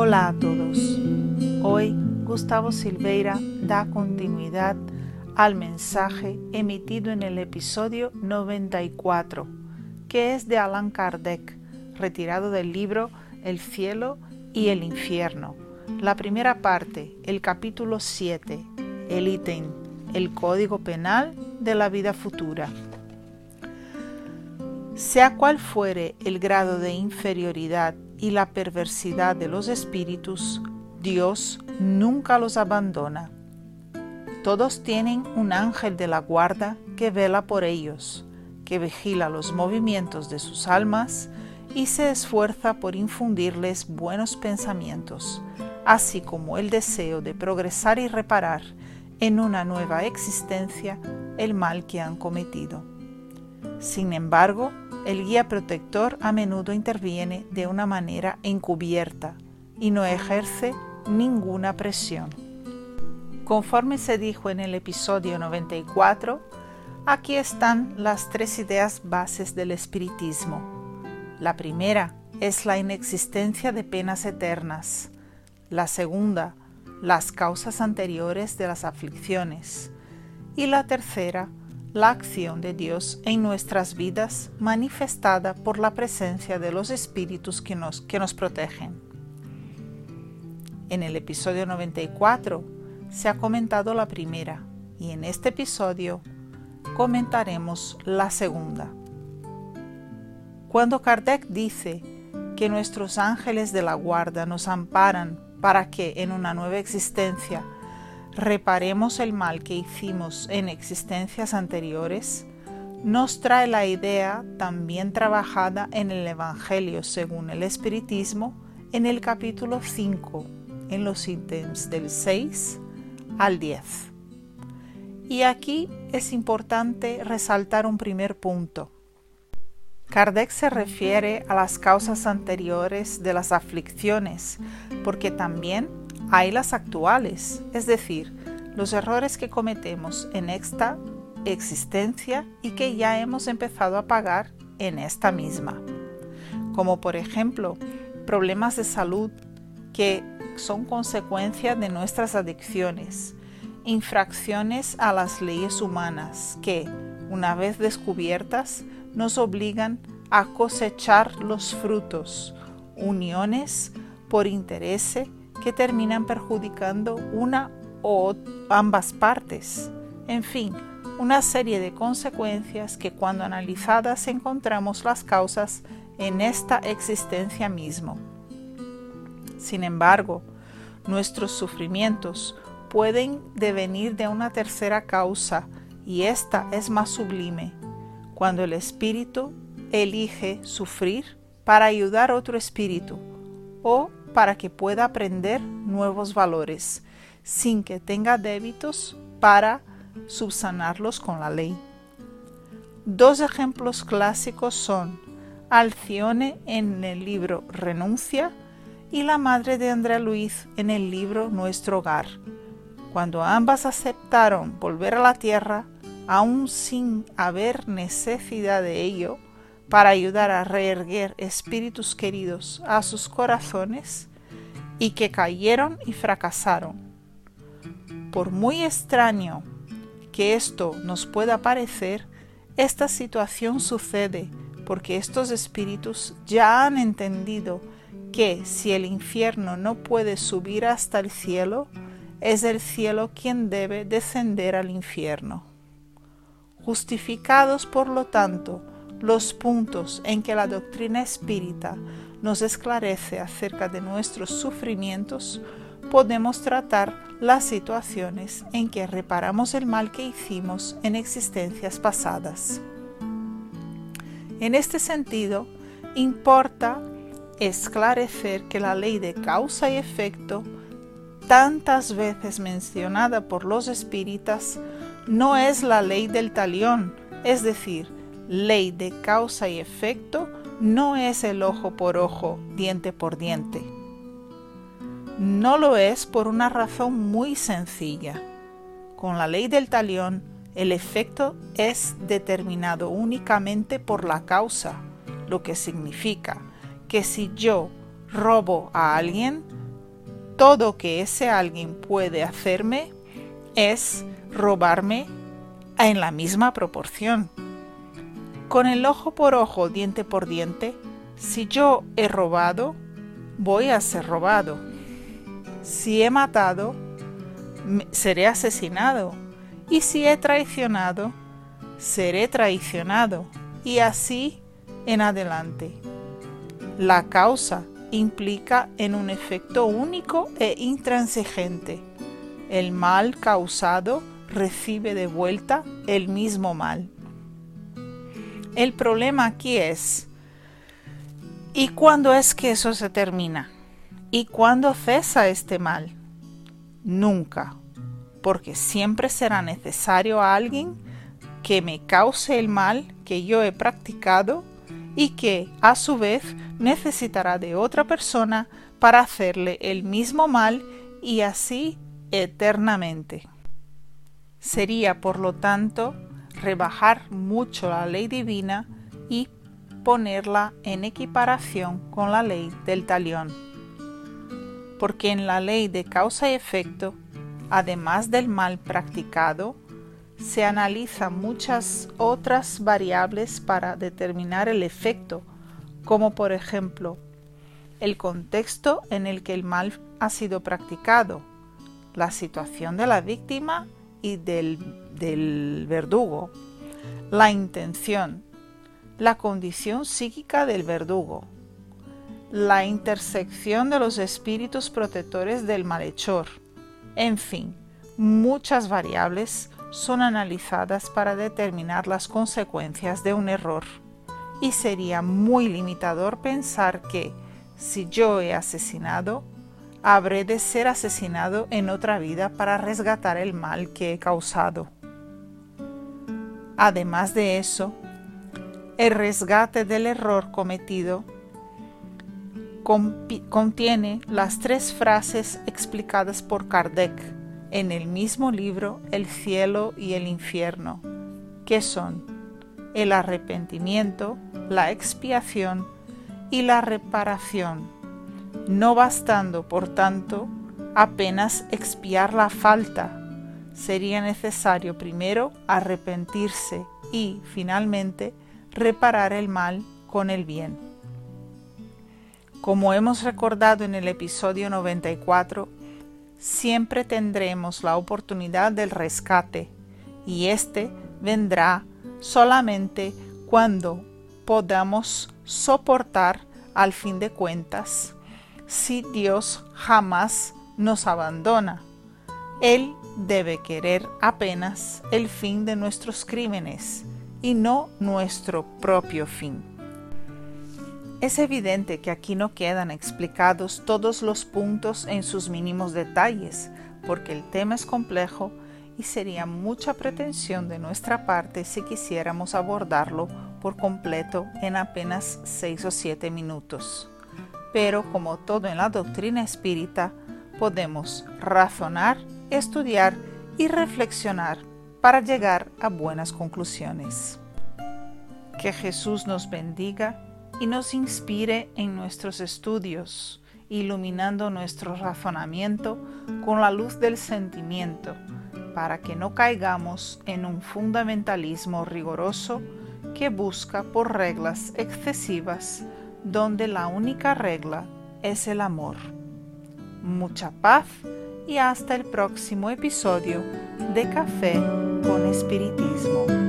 Hola a todos. Hoy Gustavo Silveira da continuidad al mensaje emitido en el episodio 94, que es de Allan Kardec, retirado del libro El cielo y el infierno. La primera parte, el capítulo 7, el ítem, el código penal de la vida futura. Sea cual fuere el grado de inferioridad y la perversidad de los espíritus, Dios nunca los abandona. Todos tienen un ángel de la guarda que vela por ellos, que vigila los movimientos de sus almas y se esfuerza por infundirles buenos pensamientos, así como el deseo de progresar y reparar en una nueva existencia el mal que han cometido. Sin embargo, el guía protector a menudo interviene de una manera encubierta y no ejerce ninguna presión. Conforme se dijo en el episodio 94, aquí están las tres ideas bases del espiritismo. La primera es la inexistencia de penas eternas. La segunda, las causas anteriores de las aflicciones. Y la tercera, la acción de Dios en nuestras vidas manifestada por la presencia de los espíritus que nos, que nos protegen. En el episodio 94 se ha comentado la primera y en este episodio comentaremos la segunda. Cuando Kardec dice que nuestros ángeles de la guarda nos amparan para que en una nueva existencia reparemos el mal que hicimos en existencias anteriores, nos trae la idea también trabajada en el Evangelio según el Espiritismo en el capítulo 5, en los ítems del 6 al 10. Y aquí es importante resaltar un primer punto. Kardec se refiere a las causas anteriores de las aflicciones, porque también hay las actuales, es decir, los errores que cometemos en esta existencia y que ya hemos empezado a pagar en esta misma. Como por ejemplo, problemas de salud que son consecuencia de nuestras adicciones, infracciones a las leyes humanas que, una vez descubiertas, nos obligan a cosechar los frutos, uniones por interés terminan perjudicando una o ambas partes. En fin, una serie de consecuencias que cuando analizadas encontramos las causas en esta existencia mismo. Sin embargo, nuestros sufrimientos pueden devenir de una tercera causa y esta es más sublime, cuando el espíritu elige sufrir para ayudar a otro espíritu o para que pueda aprender nuevos valores, sin que tenga débitos para subsanarlos con la ley. Dos ejemplos clásicos son Alcione en el libro Renuncia y la madre de Andrea Luis en el libro Nuestro Hogar. Cuando ambas aceptaron volver a la tierra, aún sin haber necesidad de ello, para ayudar a reerguer espíritus queridos a sus corazones y que cayeron y fracasaron. Por muy extraño que esto nos pueda parecer, esta situación sucede porque estos espíritus ya han entendido que si el infierno no puede subir hasta el cielo, es el cielo quien debe descender al infierno. Justificados, por lo tanto, los puntos en que la doctrina espírita nos esclarece acerca de nuestros sufrimientos, podemos tratar las situaciones en que reparamos el mal que hicimos en existencias pasadas. En este sentido, importa esclarecer que la ley de causa y efecto, tantas veces mencionada por los espíritas, no es la ley del talión, es decir, ley de causa y efecto no es el ojo por ojo, diente por diente. No lo es por una razón muy sencilla. Con la ley del talión, el efecto es determinado únicamente por la causa, lo que significa que si yo robo a alguien, todo que ese alguien puede hacerme es robarme en la misma proporción. Con el ojo por ojo, diente por diente, si yo he robado, voy a ser robado. Si he matado, seré asesinado. Y si he traicionado, seré traicionado. Y así en adelante. La causa implica en un efecto único e intransigente. El mal causado recibe de vuelta el mismo mal. El problema aquí es, ¿y cuándo es que eso se termina? ¿Y cuándo cesa este mal? Nunca, porque siempre será necesario a alguien que me cause el mal que yo he practicado y que a su vez necesitará de otra persona para hacerle el mismo mal y así eternamente. Sería, por lo tanto, rebajar mucho la ley divina y ponerla en equiparación con la ley del talión. Porque en la ley de causa y efecto, además del mal practicado, se analizan muchas otras variables para determinar el efecto, como por ejemplo el contexto en el que el mal ha sido practicado, la situación de la víctima y del, del verdugo, la intención, la condición psíquica del verdugo, la intersección de los espíritus protectores del malhechor, en fin, muchas variables son analizadas para determinar las consecuencias de un error. Y sería muy limitador pensar que, si yo he asesinado, habré de ser asesinado en otra vida para resgatar el mal que he causado. Además de eso, el resgate del error cometido contiene las tres frases explicadas por Kardec en el mismo libro El cielo y el infierno, que son el arrepentimiento, la expiación y la reparación, no bastando, por tanto, apenas expiar la falta, sería necesario primero arrepentirse y, finalmente, reparar el mal con el bien. Como hemos recordado en el episodio 94, siempre tendremos la oportunidad del rescate y éste vendrá solamente cuando podamos soportar al fin de cuentas si Dios jamás nos abandona. Él debe querer apenas el fin de nuestros crímenes y no nuestro propio fin. Es evidente que aquí no quedan explicados todos los puntos en sus mínimos detalles, porque el tema es complejo y sería mucha pretensión de nuestra parte si quisiéramos abordarlo por completo en apenas 6 o 7 minutos. Pero como todo en la doctrina espírita, podemos razonar, estudiar y reflexionar para llegar a buenas conclusiones. Que Jesús nos bendiga y nos inspire en nuestros estudios, iluminando nuestro razonamiento con la luz del sentimiento, para que no caigamos en un fundamentalismo rigoroso que busca por reglas excesivas donde la única regla es el amor. Mucha paz y hasta el próximo episodio de Café con Espiritismo.